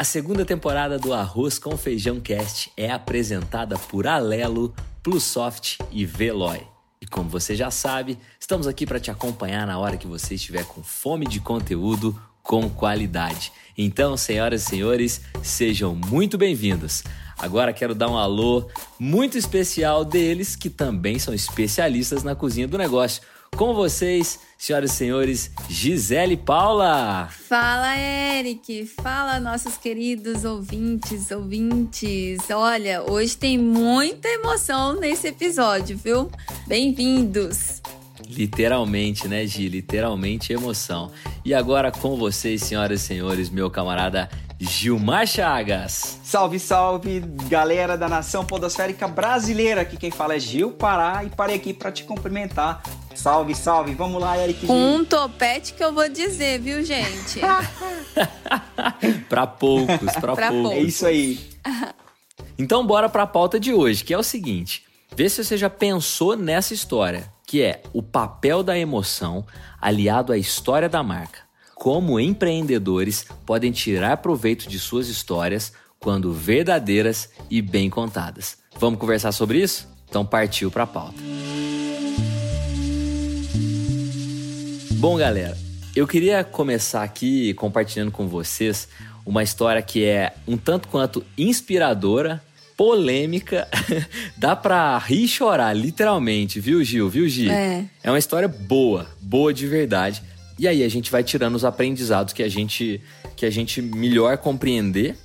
A segunda temporada do Arroz com Feijão Cast é apresentada por Alelo, Plusoft e Veloy. E como você já sabe, estamos aqui para te acompanhar na hora que você estiver com fome de conteúdo com qualidade. Então, senhoras e senhores, sejam muito bem-vindos. Agora quero dar um alô muito especial deles que também são especialistas na cozinha do negócio. Com vocês, senhoras e senhores, Gisele Paula. Fala, Eric. Fala, nossos queridos ouvintes, ouvintes. Olha, hoje tem muita emoção nesse episódio, viu? Bem-vindos. Literalmente, né, Gi? Literalmente emoção. E agora com vocês, senhoras e senhores, meu camarada Gilmar Chagas. Salve, salve, galera da nação podosférica brasileira. Aqui quem fala é Gil Pará e parei aqui para te cumprimentar. Salve, salve. Vamos lá, Eric. Com um topete que eu vou dizer, viu, gente? pra poucos, pra, Pra poucos. poucos. É isso aí. Então bora pra pauta de hoje, que é o seguinte: vê se você já pensou nessa história, que é o papel da emoção aliado à história da marca. Como empreendedores podem tirar proveito de suas histórias quando verdadeiras e bem contadas. Vamos conversar sobre isso? Então partiu pra pauta. Bom, galera, eu queria começar aqui compartilhando com vocês uma história que é um tanto quanto inspiradora, polêmica, dá pra rir e chorar, literalmente, viu, Gil? Viu, Gi? É. É uma história boa, boa de verdade. E aí a gente vai tirando os aprendizados que a gente que a gente melhor compreender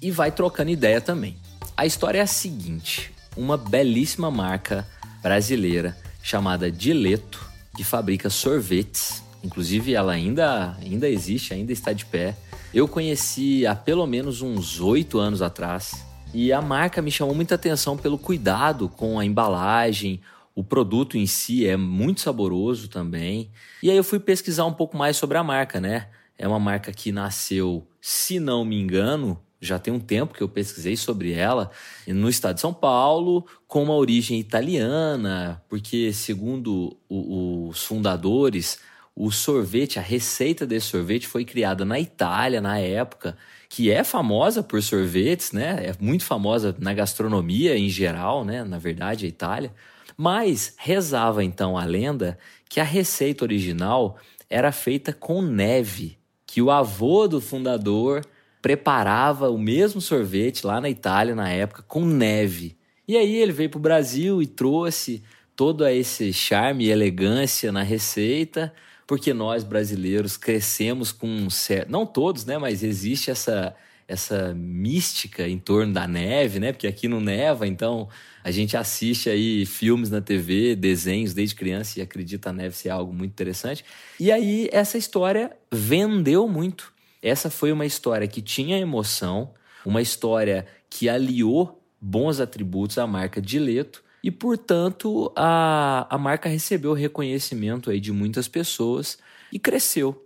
e vai trocando ideia também. A história é a seguinte: uma belíssima marca brasileira chamada Dileto, que fabrica sorvetes. Inclusive ela ainda ainda existe, ainda está de pé. Eu conheci há pelo menos uns oito anos atrás e a marca me chamou muita atenção pelo cuidado com a embalagem, o produto em si é muito saboroso também. E aí eu fui pesquisar um pouco mais sobre a marca, né? É uma marca que nasceu, se não me engano, já tem um tempo que eu pesquisei sobre ela, no estado de São Paulo, com uma origem italiana, porque segundo o- os fundadores, o sorvete, a receita desse sorvete foi criada na Itália na época, que é famosa por sorvetes, né? É muito famosa na gastronomia em geral, né? Na verdade, a Itália. Mas rezava então a lenda que a receita original era feita com neve, que o avô do fundador preparava o mesmo sorvete lá na Itália na época com neve. E aí ele veio para o Brasil e trouxe todo esse charme e elegância na receita, porque nós brasileiros crescemos com um certo, não todos, né, mas existe essa essa mística em torno da neve, né? Porque aqui não neva, então a gente assiste aí filmes na TV, desenhos desde criança e acredita a neve ser algo muito interessante. E aí essa história vendeu muito. Essa foi uma história que tinha emoção, uma história que aliou bons atributos à marca Dileto e, portanto, a, a marca recebeu reconhecimento aí de muitas pessoas e cresceu.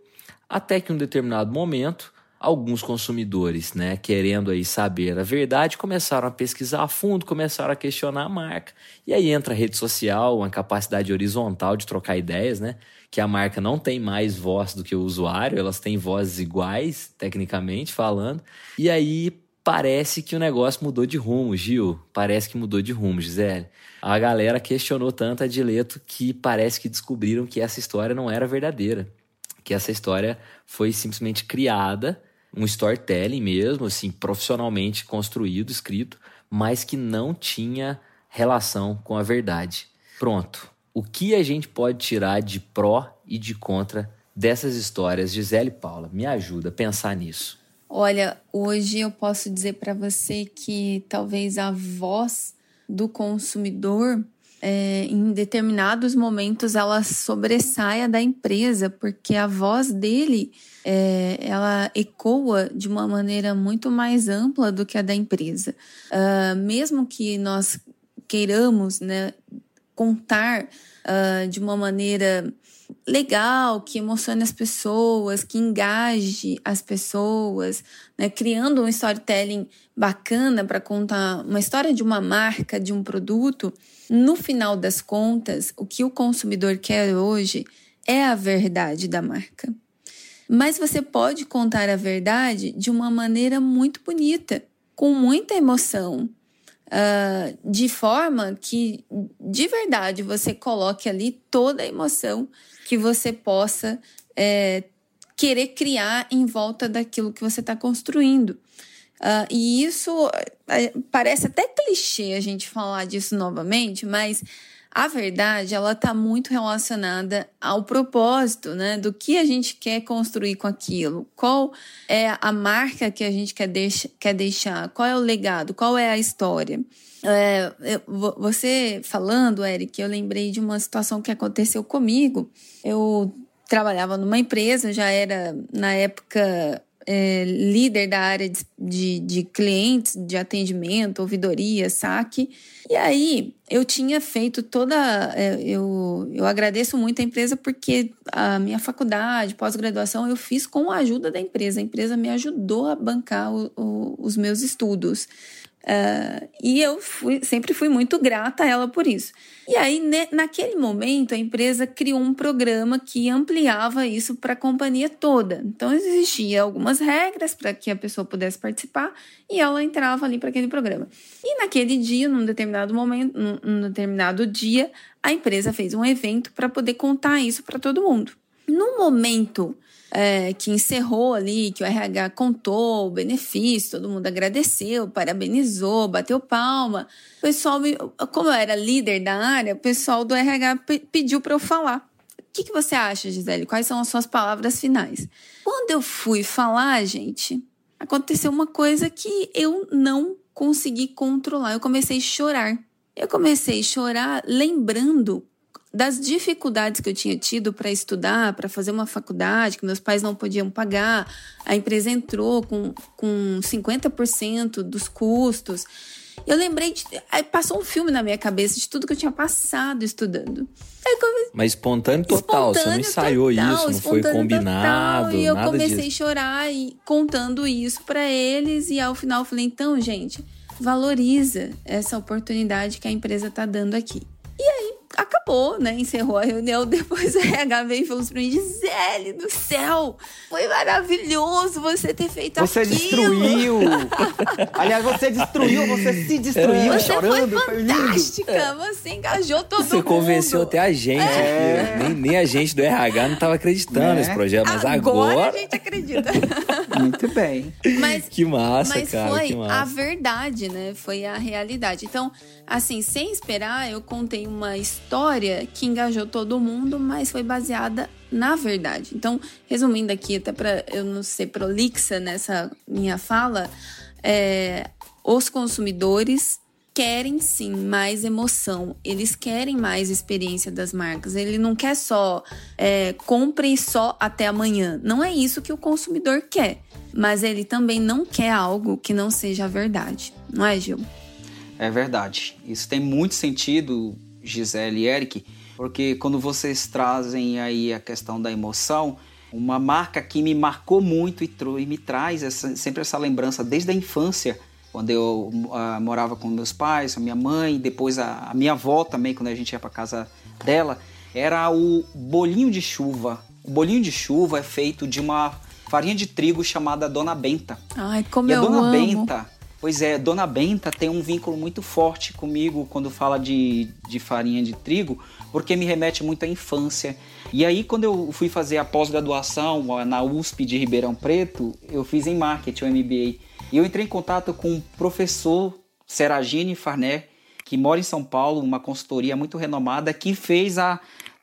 Até que um determinado momento, alguns consumidores, né, querendo aí saber a verdade, começaram a pesquisar a fundo, começaram a questionar a marca. E aí entra a rede social, uma capacidade horizontal de trocar ideias, né? Que a marca não tem mais voz do que o usuário, elas têm vozes iguais, tecnicamente falando. E aí parece que o negócio mudou de rumo, Gil. Parece que mudou de rumo, Gisele. A galera questionou tanto a Dileto que parece que descobriram que essa história não era verdadeira. Que essa história foi simplesmente criada, um storytelling mesmo, assim, profissionalmente construído, escrito, mas que não tinha relação com a verdade. Pronto. O que a gente pode tirar de pró e de contra dessas histórias, Gisele Paula? Me ajuda a pensar nisso. Olha, hoje eu posso dizer para você que talvez a voz do consumidor é, em determinados momentos, ela sobressaia da empresa, porque a voz dele é, ela ecoa de uma maneira muito mais ampla do que a da empresa. Uh, mesmo que nós queiramos né, contar uh, de uma maneira legal, que emocione as pessoas, que engaje as pessoas, né? criando um storytelling bacana para contar uma história de uma marca, de um produto. No final das contas, o que o consumidor quer hoje é a verdade da marca. Mas você pode contar a verdade de uma maneira muito bonita, com muita emoção, uh, de forma que de verdade você coloque ali toda a emoção que você possa é, querer criar em volta daquilo que você está construindo. Uh, e isso é, parece até clichê a gente falar disso novamente, mas a verdade ela está muito relacionada ao propósito, né? Do que a gente quer construir com aquilo, qual é a marca que a gente quer, quer deixar, qual é o legado, qual é a história. É, você falando, Eric, eu lembrei de uma situação que aconteceu comigo. Eu trabalhava numa empresa, já era na época é, líder da área de, de, de, clientes, de atendimento, ouvidoria, saque. E aí eu tinha feito toda. É, eu, eu agradeço muito a empresa porque a minha faculdade, pós-graduação, eu fiz com a ajuda da empresa. A empresa me ajudou a bancar o, o, os meus estudos. Uh, e eu fui, sempre fui muito grata a ela por isso. E aí, ne, naquele momento, a empresa criou um programa que ampliava isso para a companhia toda. Então, existia algumas regras para que a pessoa pudesse participar e ela entrava ali para aquele programa. E naquele dia, num determinado momento, num, num determinado dia, a empresa fez um evento para poder contar isso para todo mundo. No momento é, que encerrou ali, que o RH contou o benefício, todo mundo agradeceu, parabenizou, bateu palma. O pessoal, como eu era líder da área, o pessoal do RH pediu para eu falar. O que, que você acha, Gisele? Quais são as suas palavras finais? Quando eu fui falar, gente, aconteceu uma coisa que eu não consegui controlar. Eu comecei a chorar. Eu comecei a chorar lembrando das dificuldades que eu tinha tido para estudar, para fazer uma faculdade, que meus pais não podiam pagar. A empresa entrou com, com 50% dos custos. Eu lembrei de. Aí passou um filme na minha cabeça de tudo que eu tinha passado estudando. Comecei, Mas espontâneo total, espontâneo você não ensaiou total, isso, não foi combinado. Total, e eu comecei disso. a chorar e contando isso para eles. E ao final eu falei: então, gente, valoriza essa oportunidade que a empresa está dando aqui. Acabou, né? Encerrou a reunião. Depois a RH veio e falou pra mim: Gisele do céu, foi maravilhoso você ter feito você aquilo. Você destruiu. Aliás, você destruiu, você se destruiu você chorando. Foi fantástica, foi você engajou todo você mundo. Você convenceu até a gente. É. Nem, nem, a gente do RH não estava acreditando é. nesse projeto, mas agora... agora... a gente acredita. Muito bem. Mas, que massa, mas cara. Mas foi massa. a verdade, né? Foi a realidade. Então, assim, sem esperar, eu contei uma história que engajou todo mundo, mas foi baseada na verdade. Então, resumindo aqui, até para eu não ser prolixa nessa minha fala, é, os consumidores querem sim mais emoção, eles querem mais experiência das marcas. Ele não quer só é, compre só até amanhã. Não é isso que o consumidor quer. Mas ele também não quer algo que não seja a verdade. Não é, Gil? É verdade. Isso tem muito sentido, Gisele e Eric, porque quando vocês trazem aí a questão da emoção, uma marca que me marcou muito e, e me traz essa, sempre essa lembrança desde a infância, quando eu uh, morava com meus pais, a minha mãe, depois a, a minha avó também, quando a gente ia para casa dela, era o bolinho de chuva. O bolinho de chuva é feito de uma farinha de trigo chamada Dona Benta. Ai, como e eu a Dona amo. Benta, pois é, Dona Benta tem um vínculo muito forte comigo quando fala de, de farinha de trigo, porque me remete muito à infância. E aí, quando eu fui fazer a pós-graduação na USP de Ribeirão Preto, eu fiz em marketing, o MBA. E eu entrei em contato com o professor Seragine Farné, que mora em São Paulo, uma consultoria muito renomada, que fez a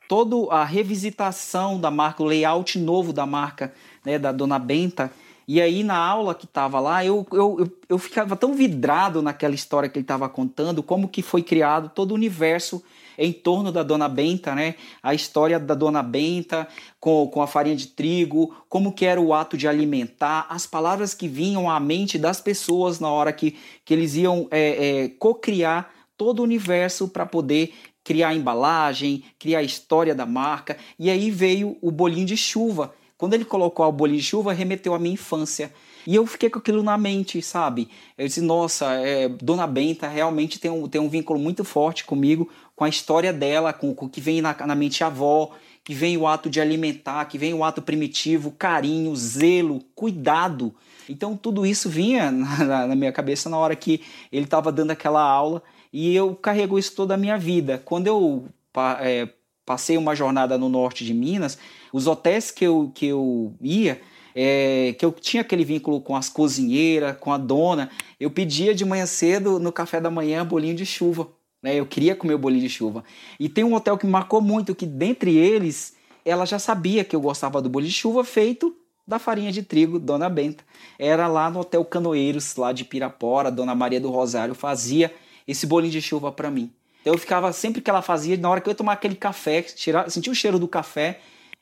toda a revisitação da marca, o layout novo da marca, né, da Dona Benta. E aí, na aula que estava lá, eu, eu, eu, ficava tão vidrado naquela história que ele estava contando, como que foi criado todo o universo em torno da Dona Benta, né? A história da Dona Benta com, com a farinha de trigo, como que era o ato de alimentar, as palavras que vinham à mente das pessoas na hora que, que eles iam é, é, co-criar todo o universo para poder criar a embalagem, criar a história da marca. E aí veio o bolinho de chuva, quando ele colocou o bolinho de chuva, remeteu à minha infância. E eu fiquei com aquilo na mente, sabe? Eu disse, nossa, é, Dona Benta realmente tem um, tem um vínculo muito forte comigo, com a história dela, com o que vem na, na mente avó, que vem o ato de alimentar, que vem o ato primitivo, carinho, zelo, cuidado. Então tudo isso vinha na, na minha cabeça na hora que ele estava dando aquela aula e eu carrego isso toda a minha vida. Quando eu é, passei uma jornada no norte de Minas, os hotéis que eu, que eu ia, é, que eu tinha aquele vínculo com as cozinheiras, com a dona, eu pedia de manhã cedo, no café da manhã, bolinho de chuva. Né? Eu queria comer o bolinho de chuva. E tem um hotel que me marcou muito, que dentre eles, ela já sabia que eu gostava do bolinho de chuva feito da farinha de trigo, Dona Benta. Era lá no Hotel Canoeiros, lá de Pirapora, Dona Maria do Rosário fazia esse bolinho de chuva para mim. Então eu ficava sempre que ela fazia, na hora que eu ia tomar aquele café, tirar, sentia o cheiro do café,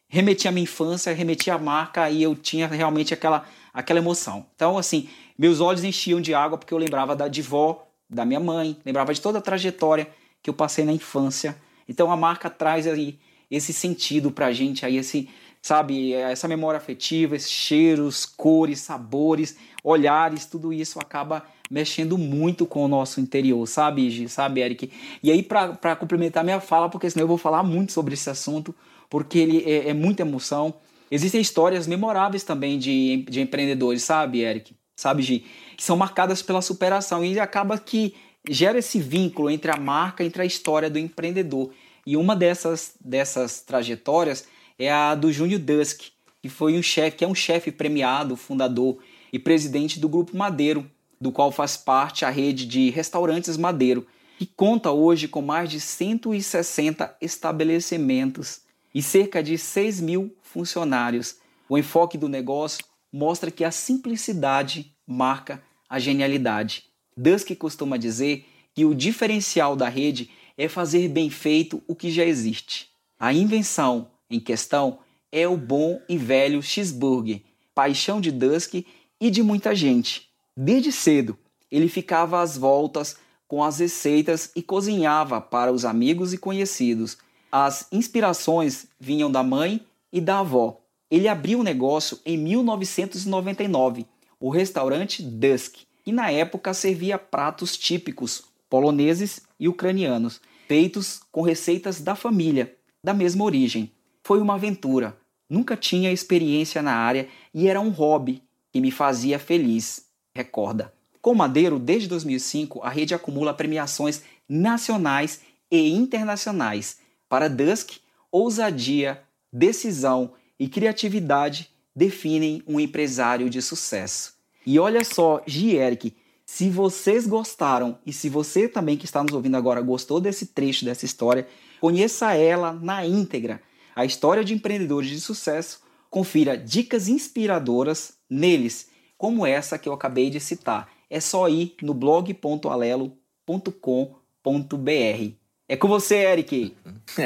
remetia à minha infância, remetia à marca e eu tinha realmente aquela, aquela emoção. Então, assim, meus olhos enchiam de água porque eu lembrava da de vó, da minha mãe, lembrava de toda a trajetória que eu passei na infância. Então a marca traz aí esse sentido pra gente aí, esse, sabe, essa memória afetiva, esses cheiros, cores, sabores, olhares, tudo isso acaba mexendo muito com o nosso interior, sabe, Gi, sabe, Eric? E aí, para complementar minha fala, porque senão eu vou falar muito sobre esse assunto, porque ele é, é muita emoção. Existem histórias memoráveis também de, de empreendedores, sabe, Eric? Sabe, Gi? Que são marcadas pela superação e acaba que gera esse vínculo entre a marca, entre a história do empreendedor. E uma dessas, dessas trajetórias é a do Júnior Dusk, que foi um chefe, que é um chefe premiado, fundador e presidente do Grupo Madeiro, do qual faz parte a rede de restaurantes Madeiro, que conta hoje com mais de 160 estabelecimentos e cerca de 6 mil funcionários. O enfoque do negócio mostra que a simplicidade marca a genialidade. Dusk costuma dizer que o diferencial da rede é fazer bem feito o que já existe. A invenção em questão é o bom e velho cheeseburger, paixão de Dusk e de muita gente. Desde cedo, ele ficava às voltas com as receitas e cozinhava para os amigos e conhecidos, as inspirações vinham da mãe e da avó. Ele abriu o negócio em 1999, o restaurante Dusk, que na época servia pratos típicos poloneses e ucranianos, feitos com receitas da família, da mesma origem. Foi uma aventura. Nunca tinha experiência na área e era um hobby que me fazia feliz, recorda. Com Madeiro, desde 2005, a rede acumula premiações nacionais e internacionais para Dusk, ousadia, decisão e criatividade definem um empresário de sucesso. E olha só, Gierk, se vocês gostaram e se você também que está nos ouvindo agora gostou desse trecho dessa história, conheça ela na íntegra. A história de empreendedores de sucesso, confira dicas inspiradoras neles, como essa que eu acabei de citar. É só ir no blog.alelo.com.br. É com você, Eric.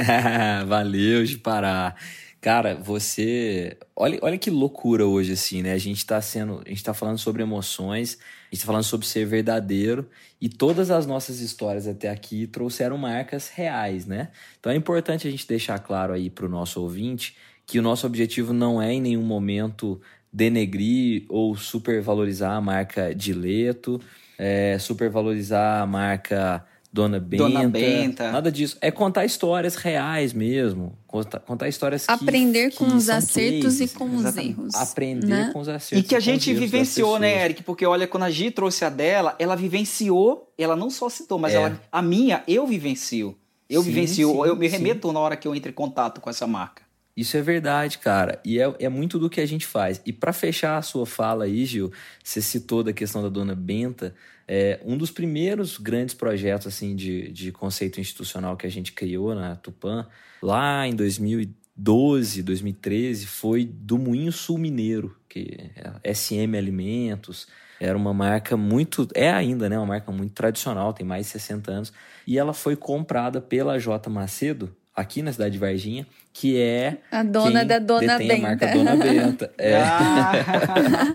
Valeu, de parar. Cara, você. Olha, olha que loucura hoje, assim, né? A gente tá sendo. A gente tá falando sobre emoções, a gente tá falando sobre ser verdadeiro, e todas as nossas histórias até aqui trouxeram marcas reais, né? Então é importante a gente deixar claro aí pro nosso ouvinte que o nosso objetivo não é em nenhum momento denegrir ou supervalorizar a marca Dileto, é, supervalorizar a marca Dona Benta, Dona Benta. Nada disso. É contar histórias reais mesmo. Contar, contar histórias que, Aprender que com os acertos cases. e com Exatamente. os erros. Aprender né? com os acertos. E que a gente vivenciou, né, Eric? Porque olha, quando a Gi trouxe a dela, ela vivenciou, ela não só citou, mas é. ela, a minha, eu vivencio. Eu sim, vivencio, sim, eu me remeto sim. na hora que eu entro em contato com essa marca. Isso é verdade, cara. E é, é muito do que a gente faz. E para fechar a sua fala aí, Gil, você citou da questão da dona Benta. É, um dos primeiros grandes projetos assim de, de conceito institucional que a gente criou na Tupan, lá em 2010, 2012, 2013 foi do Moinho Sul Mineiro, que é SM Alimentos, era uma marca muito, é ainda, né, uma marca muito tradicional, tem mais de 60 anos, e ela foi comprada pela J Macedo, aqui na cidade de Varginha, que é a dona da Dona Benta. a marca Dona Benta. É. Ah,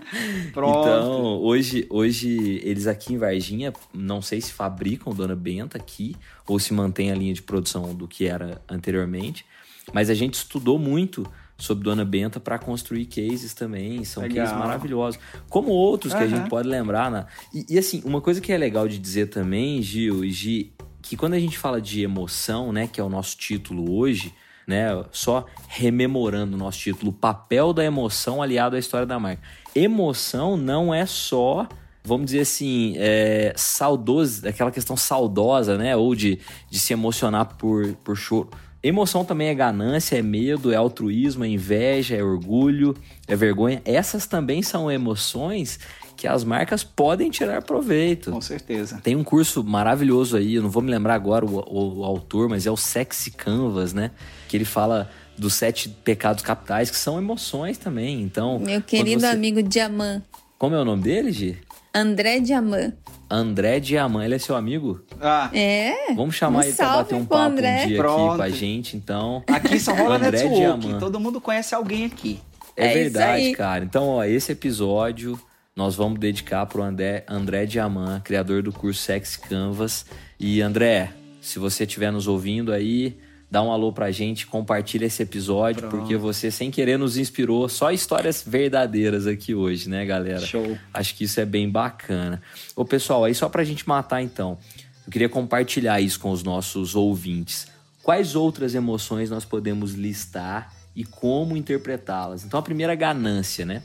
então, hoje, hoje eles aqui em Varginha, não sei se fabricam Dona Benta aqui ou se mantém a linha de produção do que era anteriormente, mas a gente estudou muito sobre Dona Benta para construir cases também. São legal. cases maravilhosos. Como outros uhum. que a gente pode lembrar. Né? E, e, assim, uma coisa que é legal de dizer também, Gil e Gi, que quando a gente fala de emoção, né, que é o nosso título hoje, né, só rememorando o nosso título, o papel da emoção aliado à história da marca. Emoção não é só vamos dizer assim, é, saudoso, aquela questão saudosa, né? Ou de, de se emocionar por, por choro. Emoção também é ganância, é medo, é altruísmo, é inveja, é orgulho, é vergonha. Essas também são emoções que as marcas podem tirar proveito. Com certeza. Tem um curso maravilhoso aí, eu não vou me lembrar agora o, o, o autor, mas é o Sexy Canvas, né? Que ele fala dos sete pecados capitais, que são emoções também. Então. Meu querido você... amigo Diamant. Como é o nome dele, Gi? André Diamant. André Diamant, ele é seu amigo? Ah. É. Vamos chamar um ele pra bater um papo André. um dia Pronto. aqui com a gente, então. Aqui só rola André network, Diamant. todo mundo conhece alguém aqui. É, é verdade, cara. Então, ó, esse episódio nós vamos dedicar para o André, André Diamant, criador do curso Sex Canvas. E André, se você estiver nos ouvindo aí, dá um alô pra gente, compartilha esse episódio, Pronto. porque você, sem querer, nos inspirou. Só histórias verdadeiras aqui hoje, né, galera? Show. Acho que isso é bem bacana. Ô, pessoal, aí só pra gente matar então, eu queria compartilhar isso com os nossos ouvintes. Quais outras emoções nós podemos listar e como interpretá-las? Então, a primeira, ganância, né?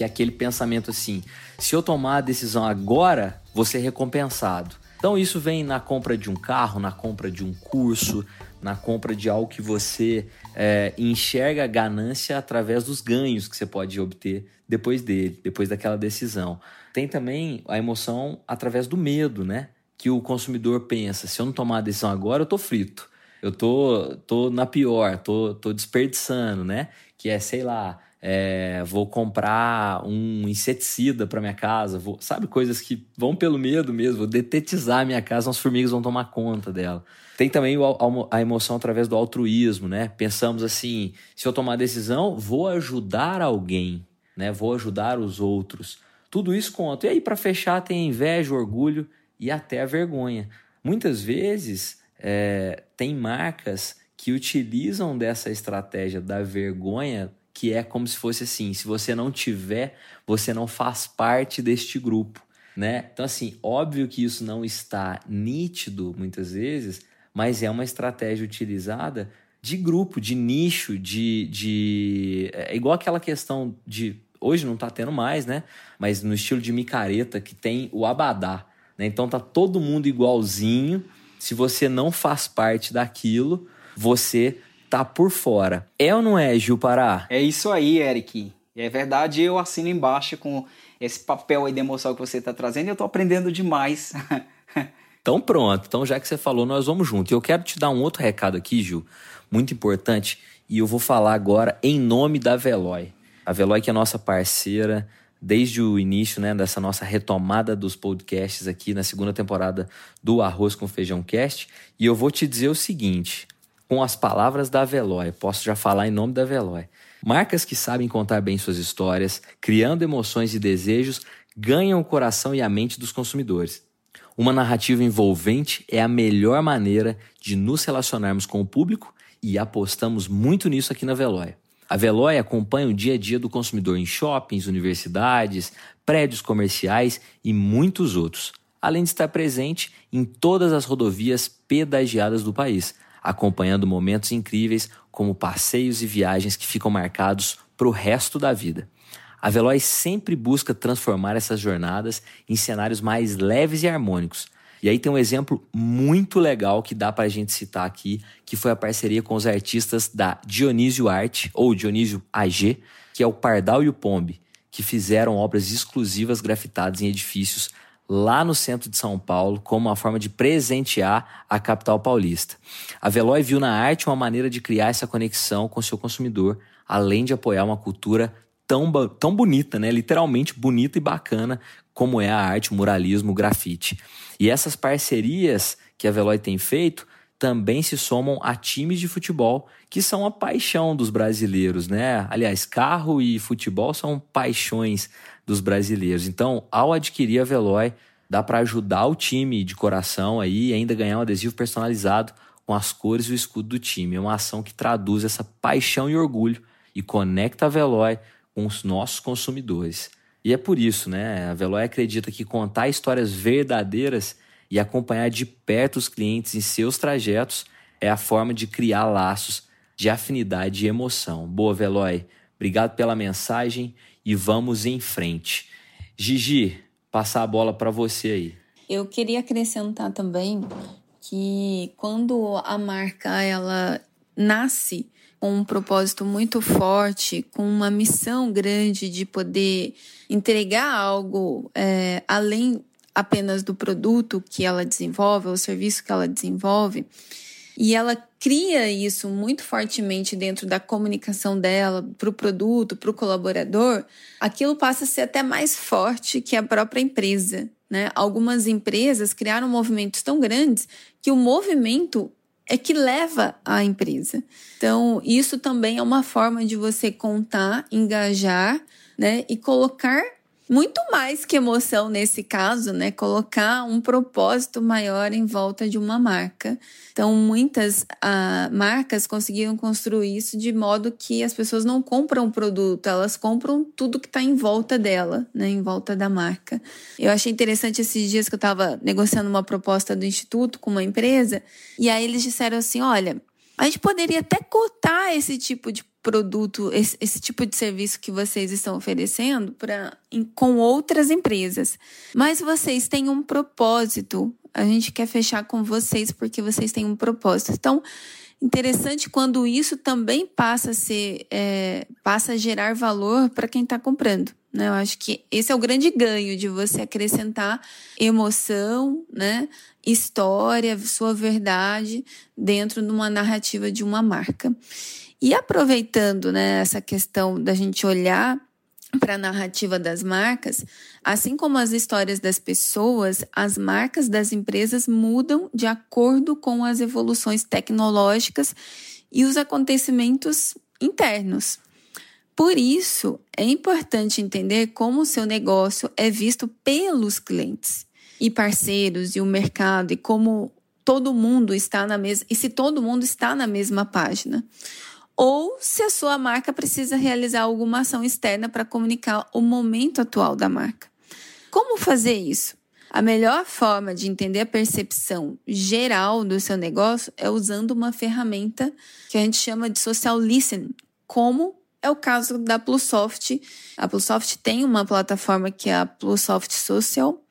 Que é aquele pensamento assim: se eu tomar a decisão agora, vou ser recompensado. Então isso vem na compra de um carro, na compra de um curso, na compra de algo que você é, enxerga a ganância através dos ganhos que você pode obter depois dele, depois daquela decisão. Tem também a emoção através do medo, né? Que o consumidor pensa: se eu não tomar a decisão agora, eu tô frito. Eu tô, tô na pior, tô, tô desperdiçando, né? Que é, sei lá, é, vou comprar um inseticida para minha casa, vou, sabe, coisas que vão pelo medo mesmo, vou detetizar minha casa, as formigas vão tomar conta dela. Tem também a emoção através do altruísmo, né? Pensamos assim, se eu tomar decisão, vou ajudar alguém, né? Vou ajudar os outros. Tudo isso conta. E aí, para fechar, tem a inveja, o orgulho e até a vergonha. Muitas vezes, é, tem marcas que utilizam dessa estratégia da vergonha que é como se fosse assim: se você não tiver, você não faz parte deste grupo, né? Então, assim, óbvio que isso não está nítido muitas vezes, mas é uma estratégia utilizada de grupo, de nicho, de. de é igual aquela questão de. Hoje não está tendo mais, né? Mas no estilo de micareta que tem o abadá. Né? Então tá todo mundo igualzinho. Se você não faz parte daquilo, você tá por fora. É ou não é, Gil Pará? É isso aí, Eric. É verdade, eu assino embaixo com esse papel aí de emoção que você está trazendo e eu tô aprendendo demais. então pronto, então já que você falou, nós vamos junto. E eu quero te dar um outro recado aqui, Gil, muito importante, e eu vou falar agora em nome da Veloy. A Veloy que é nossa parceira desde o início né, dessa nossa retomada dos podcasts aqui na segunda temporada do Arroz com Feijão Cast. E eu vou te dizer o seguinte: com as palavras da Veloy. Posso já falar em nome da Veloy. Marcas que sabem contar bem suas histórias, criando emoções e desejos, ganham o coração e a mente dos consumidores. Uma narrativa envolvente é a melhor maneira de nos relacionarmos com o público e apostamos muito nisso aqui na Veloy. A Veloy acompanha o dia a dia do consumidor em shoppings, universidades, prédios comerciais e muitos outros, além de estar presente em todas as rodovias pedagiadas do país, acompanhando momentos incríveis como passeios e viagens que ficam marcados para o resto da vida. A Veloz sempre busca transformar essas jornadas em cenários mais leves e harmônicos. E aí tem um exemplo muito legal que dá para a gente citar aqui, que foi a parceria com os artistas da Dionísio Arte, ou Dionísio AG, que é o Pardal e o Pombe, que fizeram obras exclusivas grafitadas em edifícios lá no centro de São Paulo como uma forma de presentear a capital paulista. A Veloy viu na arte uma maneira de criar essa conexão com seu consumidor, além de apoiar uma cultura tão, tão bonita, né? literalmente bonita e bacana, como é a arte, o muralismo, o grafite. E essas parcerias que a Veloy tem feito também se somam a times de futebol que são a paixão dos brasileiros, né? Aliás, carro e futebol são paixões dos brasileiros. Então, ao adquirir a Veloy, dá para ajudar o time de coração aí e ainda ganhar um adesivo personalizado com as cores e o escudo do time. É uma ação que traduz essa paixão e orgulho e conecta a Veloy com os nossos consumidores. E é por isso, né? A Veloy acredita que contar histórias verdadeiras e acompanhar de perto os clientes em seus trajetos é a forma de criar laços de afinidade e emoção. Boa, Veloy. Obrigado pela mensagem e vamos em frente. Gigi, passar a bola para você aí. Eu queria acrescentar também que quando a marca ela nasce com um propósito muito forte, com uma missão grande de poder entregar algo é, além apenas do produto que ela desenvolve, ou serviço que ela desenvolve, e ela cria isso muito fortemente dentro da comunicação dela para o produto, para o colaborador, aquilo passa a ser até mais forte que a própria empresa. Né? Algumas empresas criaram movimentos tão grandes que o movimento é que leva a empresa. Então, isso também é uma forma de você contar, engajar né? e colocar muito mais que emoção nesse caso, né? Colocar um propósito maior em volta de uma marca. Então, muitas uh, marcas conseguiram construir isso de modo que as pessoas não compram o produto, elas compram tudo que está em volta dela, né? Em volta da marca. Eu achei interessante esses dias que eu estava negociando uma proposta do instituto com uma empresa, e aí eles disseram assim: olha. A gente poderia até cotar esse tipo de produto, esse, esse, tipo de serviço que vocês estão oferecendo pra, em, com outras empresas. Mas vocês têm um propósito. A gente quer fechar com vocês porque vocês têm um propósito. Então, interessante quando isso também passa a ser, é, passa a gerar valor para quem está comprando. Né? Eu acho que esse é o grande ganho de você acrescentar emoção, né? história, sua verdade dentro de uma narrativa de uma marca. E aproveitando né, essa questão da gente olhar para a narrativa das marcas, assim como as histórias das pessoas, as marcas das empresas mudam de acordo com as evoluções tecnológicas e os acontecimentos internos. Por isso, é importante entender como o seu negócio é visto pelos clientes e parceiros e o mercado e como todo mundo está na mesma e se todo mundo está na mesma página ou se a sua marca precisa realizar alguma ação externa para comunicar o momento atual da marca. Como fazer isso? A melhor forma de entender a percepção geral do seu negócio é usando uma ferramenta que a gente chama de social listening, como é o caso da Plusoft. A Plusoft tem uma plataforma que é a Plusoft Social,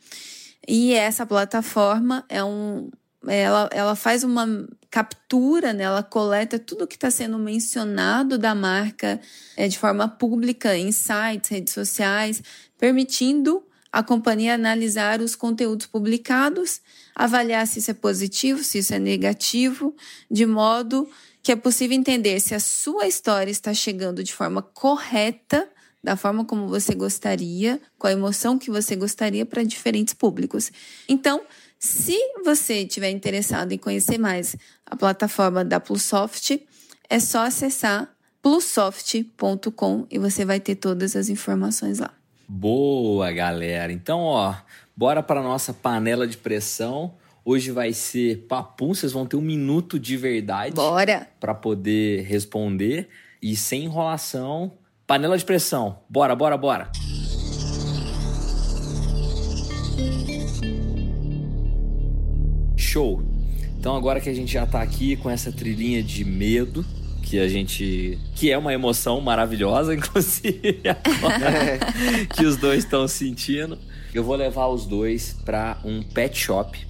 e essa plataforma é um, ela, ela faz uma captura, né? ela coleta tudo que está sendo mencionado da marca é, de forma pública em sites, redes sociais, permitindo a companhia analisar os conteúdos publicados, avaliar se isso é positivo, se isso é negativo, de modo que é possível entender se a sua história está chegando de forma correta, da forma como você gostaria, com a emoção que você gostaria para diferentes públicos. Então, se você estiver interessado em conhecer mais a plataforma da Plusoft, é só acessar plusoft.com e você vai ter todas as informações lá. Boa, galera. Então, ó, bora para nossa panela de pressão. Hoje vai ser papum, vocês vão ter um minuto de verdade. Bora! Para poder responder e sem enrolação. Panela de pressão. Bora, bora, bora. Show. Então agora que a gente já tá aqui com essa trilhinha de medo, que a gente. que é uma emoção maravilhosa, inclusive, agora, que os dois estão sentindo. Eu vou levar os dois para um pet shop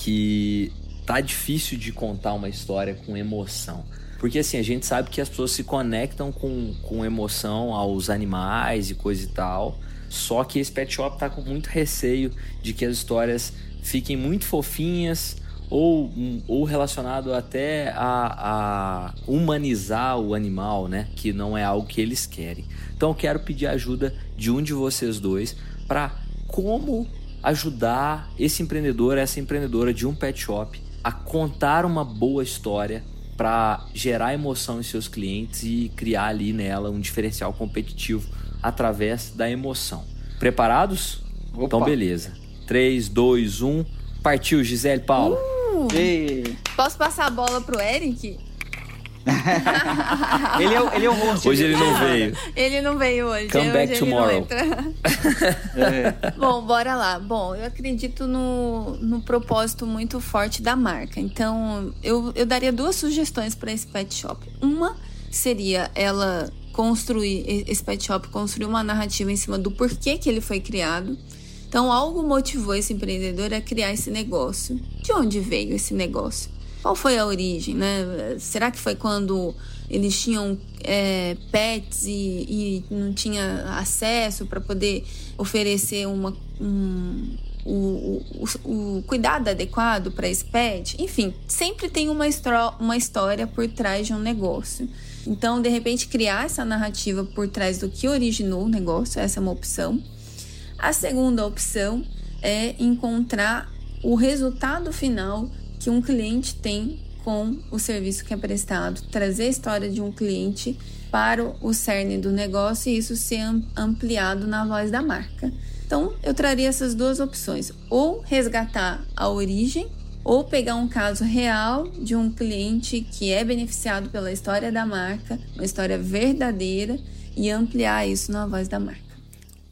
que tá difícil de contar uma história com emoção. Porque assim, a gente sabe que as pessoas se conectam com, com emoção aos animais e coisa e tal. Só que esse pet shop tá com muito receio de que as histórias fiquem muito fofinhas ou, ou relacionado até a, a humanizar o animal, né? Que não é algo que eles querem. Então eu quero pedir ajuda de um de vocês dois para como ajudar esse empreendedor, essa empreendedora de um pet shop a contar uma boa história para gerar emoção em seus clientes e criar ali nela um diferencial competitivo através da emoção. Preparados? Opa. Então beleza. 3, 2, 1, partiu Gisele Paula. Uh, posso passar a bola pro Eric? Ele, é, ele é o host. Hoje ele não veio. Ele não veio hoje. Come hoje back tomorrow. é. Bom, bora lá. Bom, eu acredito no, no propósito muito forte da marca. Então, eu, eu daria duas sugestões para esse pet shop. Uma seria ela construir, esse pet shop construir uma narrativa em cima do porquê que ele foi criado. Então, algo motivou esse empreendedor a criar esse negócio. De onde veio esse negócio? Qual foi a origem, né? Será que foi quando eles tinham é, pets e, e, não tinha acesso para poder oferecer uma, um, o, o, o, cuidado adequado para esse pet? Enfim, sempre tem uma, uma história por trás de um negócio. Então, de repente, criar essa narrativa por trás do que originou o negócio, essa é uma opção. A segunda opção é encontrar o resultado final que um cliente tem com o serviço que é prestado, trazer a história de um cliente para o cerne do negócio e isso ser ampliado na voz da marca. Então, eu traria essas duas opções: ou resgatar a origem, ou pegar um caso real de um cliente que é beneficiado pela história da marca, uma história verdadeira, e ampliar isso na voz da marca.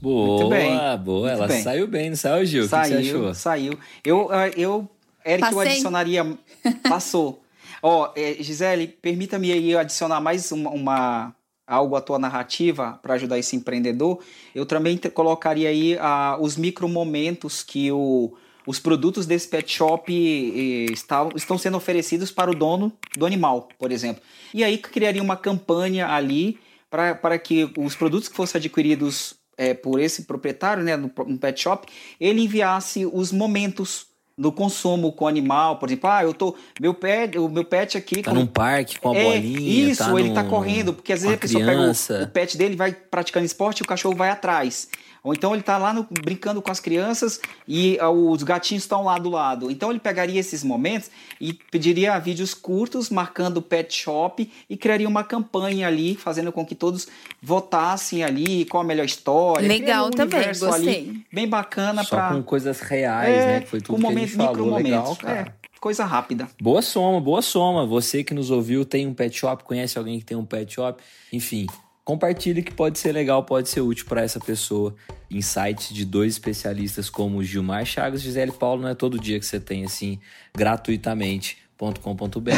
Boa, boa. Ela bem. saiu bem, não saiu, Gil? Saiu, o que você achou? Saiu. Eu, eu Eric, Passei. eu adicionaria. Passou. Ó, oh, Gisele, permita-me aí adicionar mais uma, uma algo à tua narrativa para ajudar esse empreendedor. Eu também colocaria aí uh, os micromomentos que o, os produtos desse pet shop eh, está, estão sendo oferecidos para o dono do animal, por exemplo. E aí criaria uma campanha ali para que os produtos que fossem adquiridos é, por esse proprietário, né, no, no pet shop, ele enviasse os momentos do consumo com animal, por exemplo, ah, eu tô meu pet, o meu pet aqui tá com... num parque com a é, bolinha, isso, tá ele tá correndo, porque às vezes a pessoa criança. pega o, o, pet dele vai praticando esporte e o cachorro vai atrás. Ou então ele está lá no, brincando com as crianças e uh, os gatinhos estão lá do lado. Então ele pegaria esses momentos e pediria vídeos curtos marcando o pet shop e criaria uma campanha ali, fazendo com que todos votassem ali qual a melhor história. Legal um também, gostei. Ali, bem bacana para com coisas reais, é, né? Que foi tudo com que momentos, a gente falou. Legal, cara. É coisa rápida. Boa soma, boa soma. Você que nos ouviu tem um pet shop, conhece alguém que tem um pet shop, enfim, compartilhe que pode ser legal, pode ser útil para essa pessoa. Insights de dois especialistas como Gilmar Chagas e Gisele Paulo não é todo dia que você tem assim gratuitamente com.br.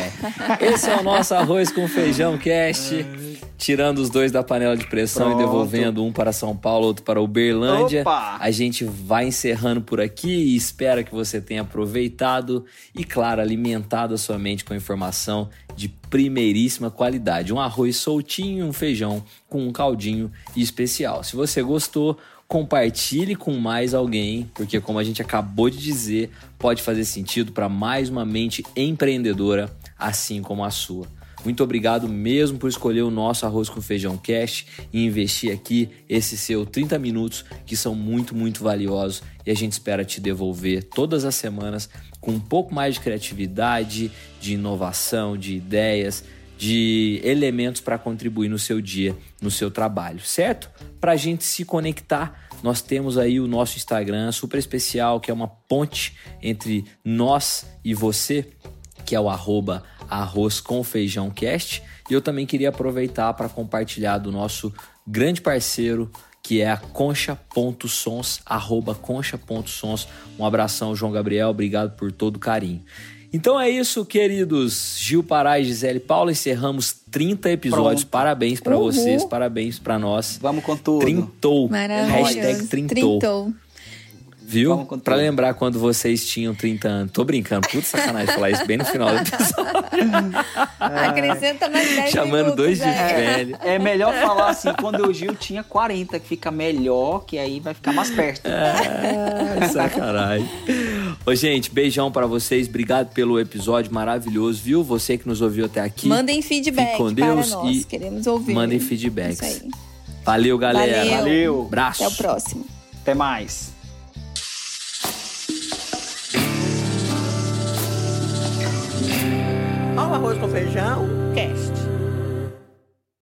Esse é o nosso arroz com feijão cast, tirando os dois da panela de pressão Pronto. e devolvendo um para São Paulo, outro para Uberlândia. Opa! A gente vai encerrando por aqui e espera que você tenha aproveitado e, claro, alimentado a sua mente com informação de primeiríssima qualidade. Um arroz soltinho, um feijão com um caldinho especial. Se você gostou, compartilhe com mais alguém, porque como a gente acabou de dizer, pode fazer sentido para mais uma mente empreendedora, assim como a sua. Muito obrigado mesmo por escolher o nosso Arroz com Feijão Cast e investir aqui esse seu 30 minutos que são muito, muito valiosos e a gente espera te devolver todas as semanas com um pouco mais de criatividade, de inovação, de ideias, de elementos para contribuir no seu dia, no seu trabalho, certo? Para a gente se conectar, nós temos aí o nosso Instagram super especial, que é uma ponte entre nós e você, que é o arroba arroz com feijão cast. E eu também queria aproveitar para compartilhar do nosso grande parceiro, que é a concha.sons, arroba concha.sons. Um abração, João Gabriel, obrigado por todo o carinho. Então é isso, queridos Gil Pará e Gisele Paula. Encerramos 30 episódios. Pronto. Parabéns para vocês, parabéns para nós. Vamos com tudo. Trintou. Hashtag trintou. trintou. Viu? Pra lembrar quando vocês tinham 30 anos. Tô brincando, puta sacanagem falar isso bem no final do episódio. Acrescenta mais 10 Chamando minutos dois de aí. velho. É melhor falar assim, quando o Gil tinha 40, que fica melhor, que aí vai ficar mais perto. Ah, sacanagem. Ô, gente, beijão pra vocês. Obrigado pelo episódio maravilhoso, viu? Você que nos ouviu até aqui. Mandem feedback Fique com Deus para nós. e Queremos ouvir. mandem feedbacks. Isso aí. Valeu, galera. Valeu. Valeu. Abraço. Até o próximo. Até mais. Arroz com feijão, cast.